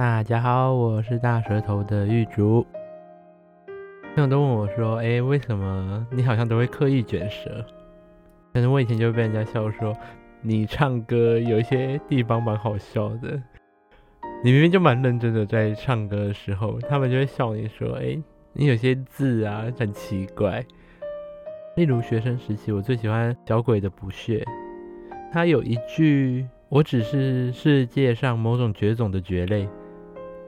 大家好，我是大舌头的玉竹。朋友都问我说：“哎、为什么你好像都会刻意卷舌？”可是我以前就被人家笑说，你唱歌有一些地方蛮好笑的。你明明就蛮认真的在唱歌的时候，他们就会笑你说：“哎、你有些字啊很奇怪。”例如学生时期，我最喜欢小鬼的不屑，他有一句：“我只是世界上某种绝种的蕨类。”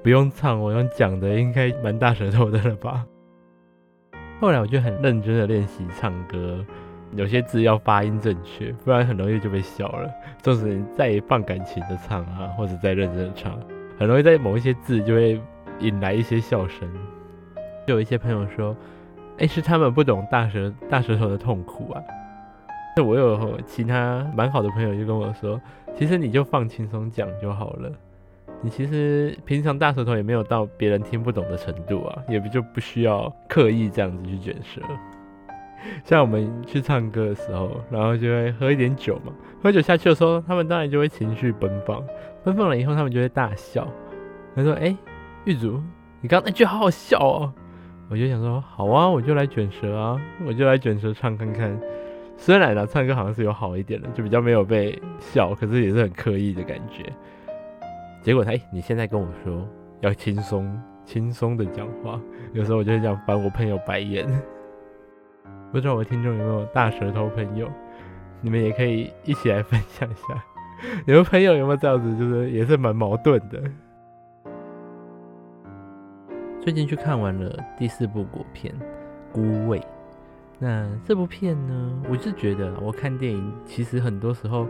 不用唱，我用讲的应该蛮大舌头的了吧？后来我就很认真的练习唱歌，有些字要发音正确，不然很容易就被笑了。就是你再放感情的唱啊，或者再认真的唱，很容易在某一些字就会引来一些笑声。就有一些朋友说：“哎、是他们不懂大舌大舌头的痛苦啊。”那我有其他蛮好的朋友就跟我说：“其实你就放轻松讲就好了。”你其实平常大舌头也没有到别人听不懂的程度啊，也不就不需要刻意这样子去卷舌。像我们去唱歌的时候，然后就会喝一点酒嘛，喝酒下去的时候，他们当然就会情绪奔放，奔放了以后，他们就会大笑。他说：“哎、玉竹，你刚刚那句好好笑哦。”我就想说：“好啊，我就来卷舌啊，我就来卷舌唱看看。”虽然呢，唱歌好像是有好一点的，就比较没有被笑，可是也是很刻意的感觉。结果他，你现在跟我说要轻松、轻松的讲话，有时候我就会这样翻我朋友白眼。不知道我的听众有没有大舌头朋友，你们也可以一起来分享一下，你们朋友有没有这样子，就是也是蛮矛盾的。最近去看完了第四部国片《孤味》，那这部片呢，我是觉得我看电影其实很多时候。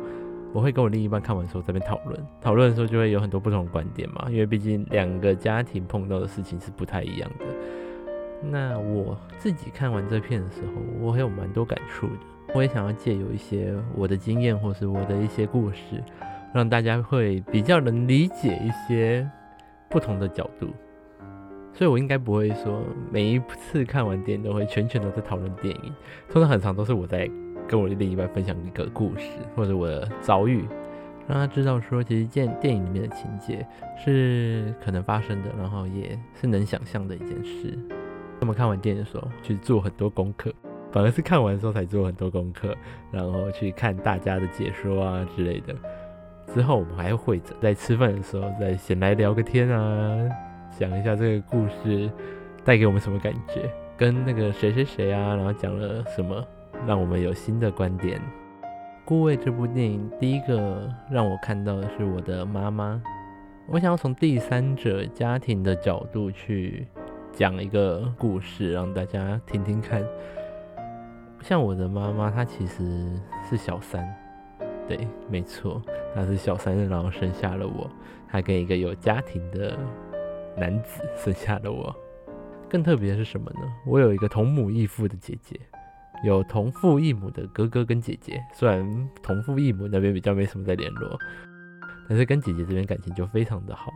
我会跟我另一半看完之后这边讨论，讨论的时候就会有很多不同的观点嘛，因为毕竟两个家庭碰到的事情是不太一样的。那我自己看完这片的时候，我还有蛮多感触的。我也想要借由一些我的经验或是我的一些故事，让大家会比较能理解一些不同的角度。所以我应该不会说每一次看完电影都会全全都在讨论电影，通常很长都是我在。跟我的另一半分享一个故事，或者我的遭遇，让他知道说，其实电电影里面的情节是可能发生的，然后也是能想象的一件事。我们看完电影的时候去做很多功课，反而是看完的时候才做很多功课，然后去看大家的解说啊之类的。之后我们还会着在吃饭的时候再闲来聊个天啊，讲一下这个故事带给我们什么感觉，跟那个谁谁谁啊，然后讲了什么。让我们有新的观点。《孤味》这部电影，第一个让我看到的是我的妈妈。我想要从第三者家庭的角度去讲一个故事，让大家听听看。像我的妈妈，她其实是小三，对，没错，她是小三，然后生下了我。她跟一个有家庭的男子生下了我。更特别的是什么呢？我有一个同母异父的姐姐。有同父异母的哥哥跟姐姐，虽然同父异母那边比较没什么在联络，但是跟姐姐这边感情就非常的好。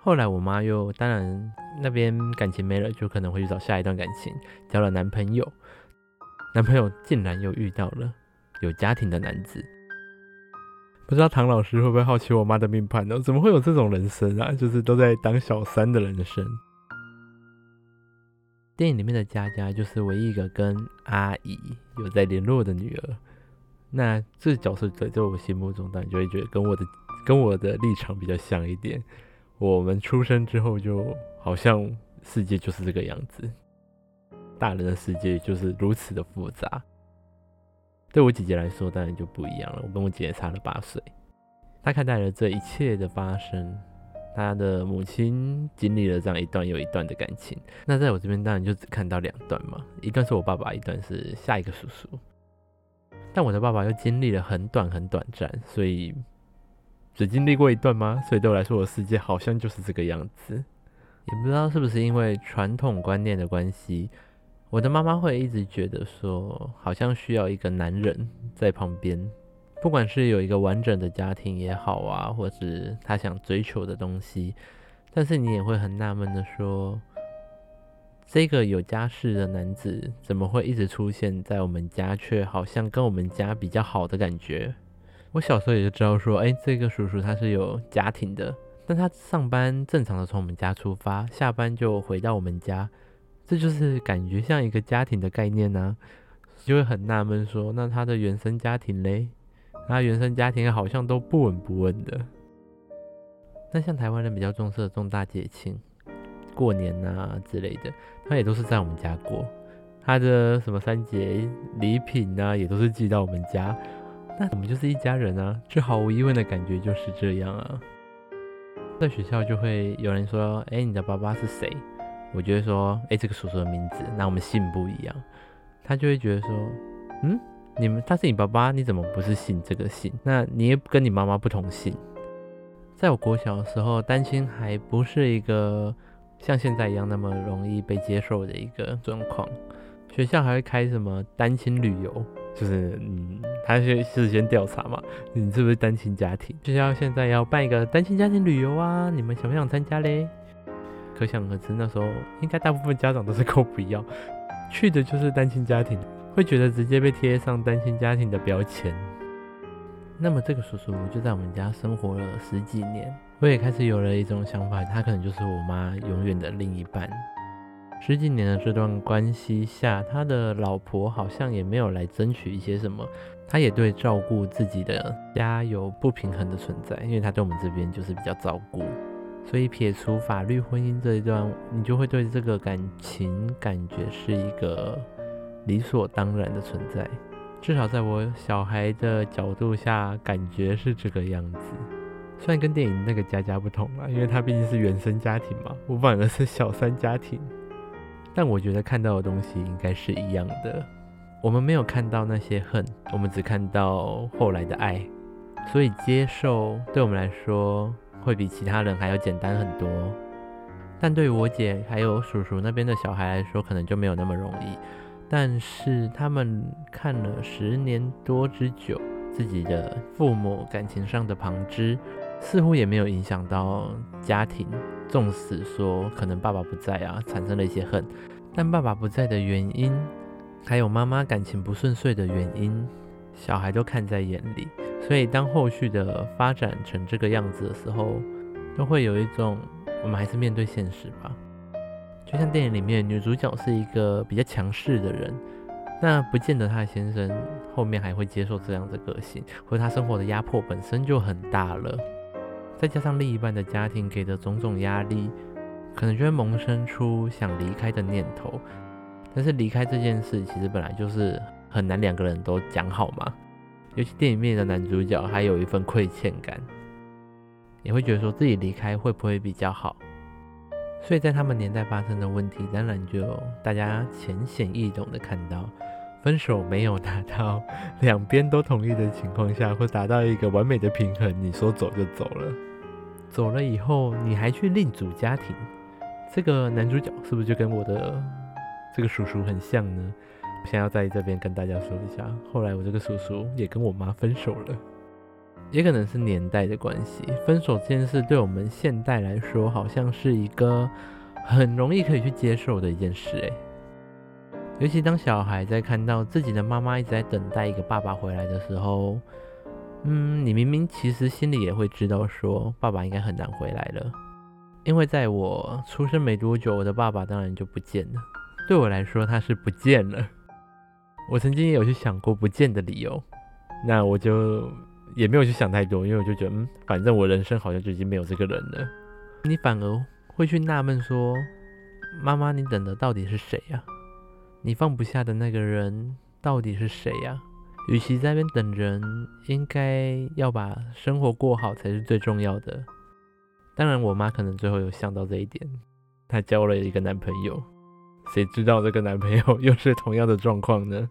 后来我妈又当然那边感情没了，就可能会去找下一段感情，交了男朋友，男朋友竟然又遇到了有家庭的男子。不知道唐老师会不会好奇我妈的命盘呢？怎么会有这种人生啊？就是都在当小三的人生。电影里面的佳佳就是唯一一个跟阿姨有在联络的女儿，那这个角色在在我心目中，当然就会觉得跟我的跟我的立场比较像一点。我们出生之后，就好像世界就是这个样子，大人的世界就是如此的复杂。对我姐姐来说，当然就不一样了。我跟我姐姐差了八岁，她看待了这一切的发生。他的母亲经历了这样一段又一段的感情，那在我这边当然就只看到两段嘛，一段是我爸爸，一段是下一个叔叔。但我的爸爸又经历了很短很短暂，所以只经历过一段吗？所以对我来说，我的世界好像就是这个样子。也不知道是不是因为传统观念的关系，我的妈妈会一直觉得说，好像需要一个男人在旁边。不管是有一个完整的家庭也好啊，或是他想追求的东西，但是你也会很纳闷的说，这个有家室的男子怎么会一直出现在我们家，却好像跟我们家比较好的感觉？我小时候也就知道说，哎，这个叔叔他是有家庭的，但他上班正常的从我们家出发，下班就回到我们家，这就是感觉像一个家庭的概念呢、就会很纳闷说，那他的原生家庭嘞？他原生家庭好像都不闻不问的。那像台湾人比较重视的重大节庆，过年啊之类的，他也都是在我们家过。他的什么三节礼品啊，也都是寄到我们家。那我们就是一家人啊，这毫无疑问的感觉就是这样啊。在学校就会有人说：“哎，你的爸爸是谁？”我就会说：“哎，这个叔叔的名字。”那我们姓不一样，他就会觉得说：“嗯，你们他是你爸爸，你怎么不是姓这个姓？那你也跟你妈妈不同姓。”在我国小的时候，单亲还不是一个像现在一样那么容易被接受的一个状况。学校还会开什么单亲旅游？就是嗯，他是事先调查嘛，你是不是单亲家庭？学校现在要办一个单亲家庭旅游啊，你们想不想参加嘞？可想而知，那时候应该大部分家长都是够不要，去的就是单亲家庭，会觉得直接被贴上单亲家庭的标签。那么这个叔叔就在我们家生活了十几年，我也开始有了一种想法，他可能就是我妈永远的另一半。十几年的这段关系下，他的老婆好像也没有来争取一些什么，他也对照顾自己的家有不平衡的存在，因为他对我们这边就是比较照顾，所以撇除法律婚姻这一段，你就会对这个感情感觉是一个理所当然的存在，至少在我小孩的角度下，感觉是这个样子。虽然跟电影那个家家不同啦，因为他毕竟是原生家庭嘛，我反而是小三家庭。但我觉得看到的东西应该是一样的。我们没有看到那些恨，我们只看到后来的爱，所以接受对我们来说会比其他人还要简单很多。但对于我姐还有叔叔那边的小孩来说，可能就没有那么容易。但是他们看了十年多之久，自己的父母感情上的旁支，似乎也没有影响到家庭。纵使说可能爸爸不在啊，产生了一些恨，但爸爸不在的原因，还有妈妈感情不顺遂的原因，小孩都看在眼里。所以当后续的发展成这个样子的时候，都会有一种我们还是面对现实吧。就像电影里面女主角是一个比较强势的人，那不见得她的先生后面还会接受这样的个性，或者他生活的压迫本身就很大了。再加上另一半的家庭给的种种压力，可能就会萌生出想离开的念头。但是离开这件事，其实本来就是很难两个人都讲好嘛。尤其电影里面的男主角还有一份亏欠感，也会觉得说自己离开会不会比较好。所以在他们年代发生的问题，当然就大家浅显易懂的看到。分手没有达到两边都同意的情况下，或达到一个完美的平衡，你说走就走了。走了以后，你还去另组家庭，这个男主角是不是就跟我的这个叔叔很像呢？想要在这边跟大家说一下，后来我这个叔叔也跟我妈分手了，也可能是年代的关系。分手这件事对我们现代来说，好像是一个很容易可以去接受的一件事，诶。尤其当小孩在看到自己的妈妈一直在等待一个爸爸回来的时候，嗯，你明明其实心里也会知道说爸爸应该很难回来了，因为在我出生没多久，我的爸爸当然就不见了。对我来说，他是不见了。我曾经也有去想过不见的理由，那我就也没有去想太多，因为我就觉得，嗯，反正我人生好像就已经没有这个人了。你反而会去纳闷说，妈妈，你等的到底是谁呀？你放不下的那个人到底是谁呀？与其在那边等人，应该要把生活过好才是最重要的。当然，我妈可能最后有想到这一点，她交了一个男朋友，谁知道这个男朋友又是同样的状况呢？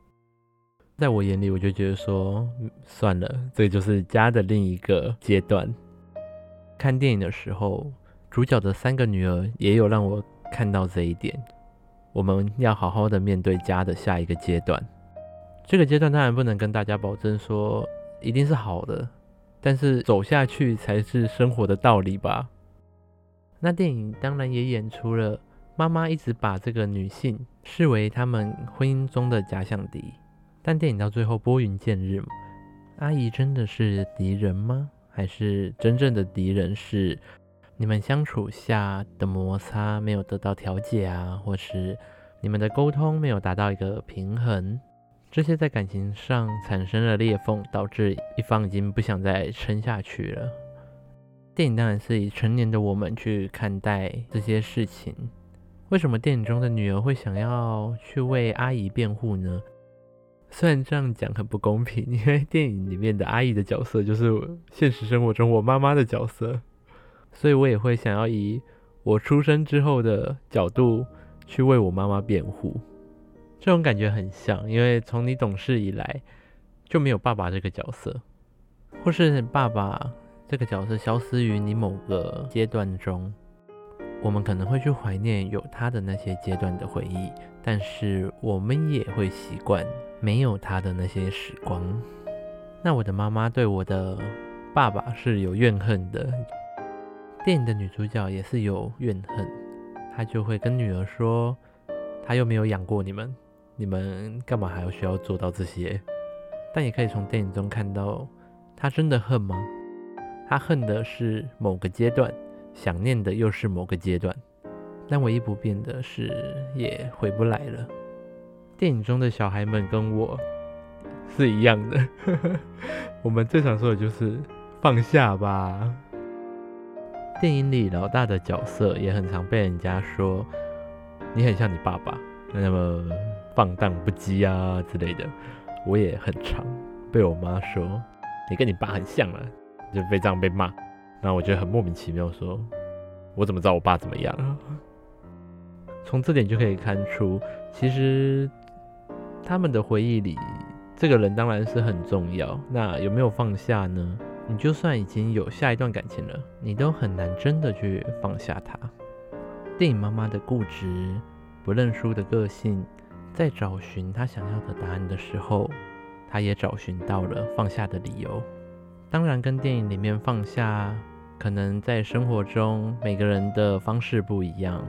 在我眼里，我就觉得说，算了，这就是家的另一个阶段。看电影的时候，主角的三个女儿也有让我看到这一点。我们要好好的面对家的下一个阶段。这个阶段当然不能跟大家保证说一定是好的，但是走下去才是生活的道理吧。那电影当然也演出了妈妈一直把这个女性视为他们婚姻中的假想敌，但电影到最后拨云见日，阿姨真的是敌人吗？还是真正的敌人是你们相处下的摩擦没有得到调解啊，或是你们的沟通没有达到一个平衡，这些在感情上产生了裂缝，导致一方已经不想再撑下去了。电影当然是以成年的我们去看待这些事情。为什么电影中的女儿会想要去为阿姨辩护呢？虽然这样讲很不公平，因为电影里面的阿姨的角色就是现实生活中我妈妈的角色。所以我也会想要以我出生之后的角度去为我妈妈辩护，这种感觉很像，因为从你懂事以来就没有爸爸这个角色，或是爸爸这个角色消失于你某个阶段中，我们可能会去怀念有他的那些阶段的回忆，但是我们也会习惯没有他的那些时光。那我的妈妈对我的爸爸是有怨恨的。电影的女主角也是有怨恨，她就会跟女儿说：“她又没有养过你们，你们干嘛还要需要做到这些？”但也可以从电影中看到，她真的恨吗？她恨的是某个阶段，想念的又是某个阶段。但唯一不变的是，也回不来了。电影中的小孩们跟我是一样的，我们最常说的就是放下吧。电影里老大的角色也很常被人家说，你很像你爸爸，那么放荡不羁啊之类的。我也很常被我妈说，你跟你爸很像啊，就被这样被骂。那我觉得很莫名其妙说，我怎么知道我爸怎么样？从这点就可以看出，其实他们的回忆里，这个人当然是很重要。那有没有放下呢？你就算已经有下一段感情了，你都很难真的去放下他。电影妈妈的固执、不认输的个性，在找寻她想要的答案的时候，她也找寻到了放下的理由。当然，跟电影里面放下，可能在生活中每个人的方式不一样。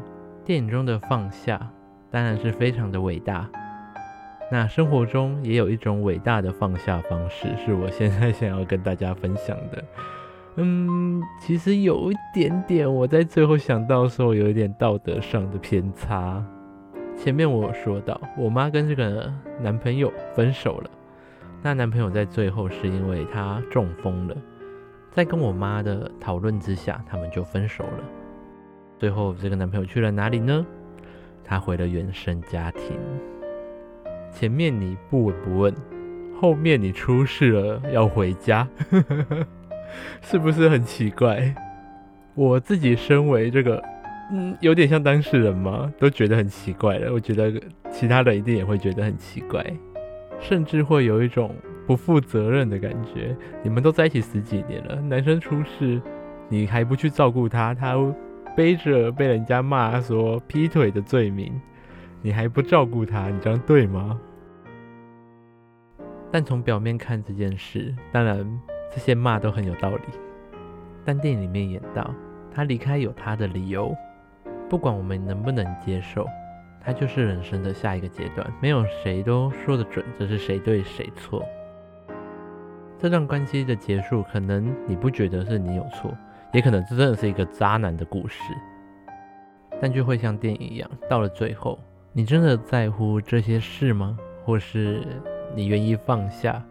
电影中的放下，当然是非常的伟大。那生活中也有一种伟大的放下方式，是我现在想要跟大家分享的。嗯，其实有一点点，我在最后想到的时候，有一点道德上的偏差。前面我有说到，我妈跟这个男朋友分手了，那男朋友在最后是因为他中风了，在跟我妈的讨论之下，他们就分手了。最后这个男朋友去了哪里呢？他回了原生家庭。前面你不闻不问，后面你出事了要回家，是不是很奇怪？我自己身为这个，嗯，有点像当事人吗？都觉得很奇怪了。我觉得其他人一定也会觉得很奇怪，甚至会有一种不负责任的感觉。你们都在一起十几年了，男生出事，你还不去照顾他，他背着被人家骂说劈腿的罪名。你还不照顾他，你这样对吗？但从表面看这件事，当然这些骂都很有道理。但电影里面演到，他离开有他的理由，不管我们能不能接受，他就是人生的下一个阶段。没有谁都说得准这是谁对谁错。这段关系的结束，可能你不觉得是你有错，也可能这真的是一个渣男的故事。但就会像电影一样，到了最后。你真的在乎这些事吗？或是你愿意放下？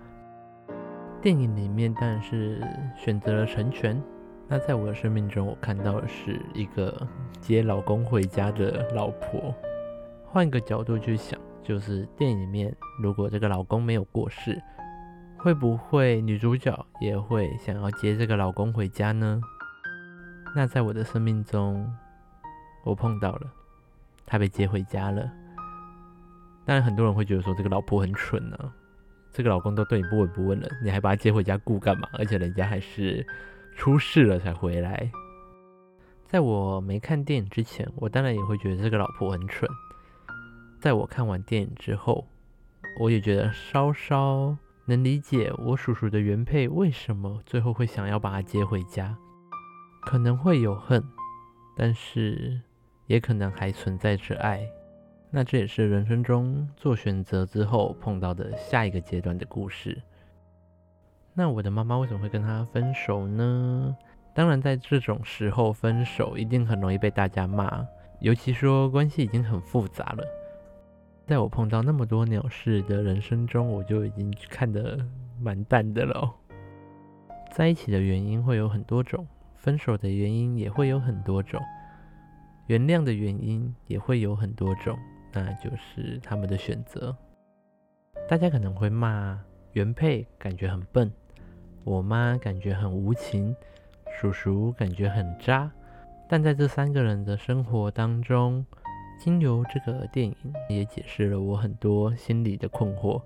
电影里面当然是选择了成全。那在我的生命中，我看到的是一个接老公回家的老婆。换个角度去想，就是电影里面，如果这个老公没有过世，会不会女主角也会想要接这个老公回家呢？那在我的生命中，我碰到了。他被接回家了，当然很多人会觉得说这个老婆很蠢呢、啊，这个老公都对你不闻不问了，你还把他接回家顾干嘛？而且人家还是出事了才回来。在我没看电影之前，我当然也会觉得这个老婆很蠢。在我看完电影之后，我也觉得稍稍能理解我叔叔的原配为什么最后会想要把他接回家，可能会有恨，但是。也可能还存在着爱，那这也是人生中做选择之后碰到的下一个阶段的故事。那我的妈妈为什么会跟他分手呢？当然，在这种时候分手一定很容易被大家骂，尤其说关系已经很复杂了。在我碰到那么多鸟事的人生中，我就已经看得蛮淡的了。在一起的原因会有很多种，分手的原因也会有很多种，原谅的原因也会有很多种，那就是他们的选择。大家可能会骂原配感觉很笨，我妈感觉很无情。叔叔感觉很渣，但在这三个人的生活当中，经由这个电影也解释了我很多心里的困惑。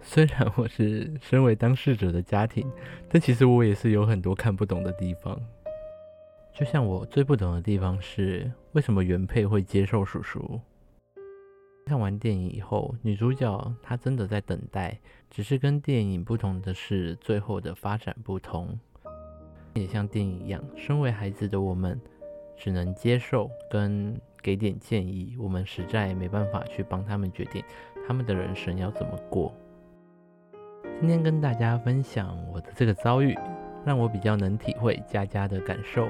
虽然我是身为当事者的家庭，但其实我也是有很多看不懂的地方。就像我最不懂的地方是，为什么原配会接受叔叔？看完电影以后，女主角她真的在等待，只是跟电影不同的是，最后的发展不同。也像电影一样，身为孩子的我们，只能接受跟给点建议。我们实在没办法去帮他们决定他们的人生要怎么过。今天跟大家分享我的这个遭遇，让我比较能体会佳佳的感受。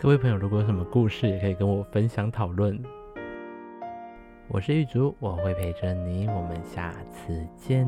各位朋友，如果有什么故事，也可以跟我分享讨论。我是玉竹，我会陪着你，我们下次见。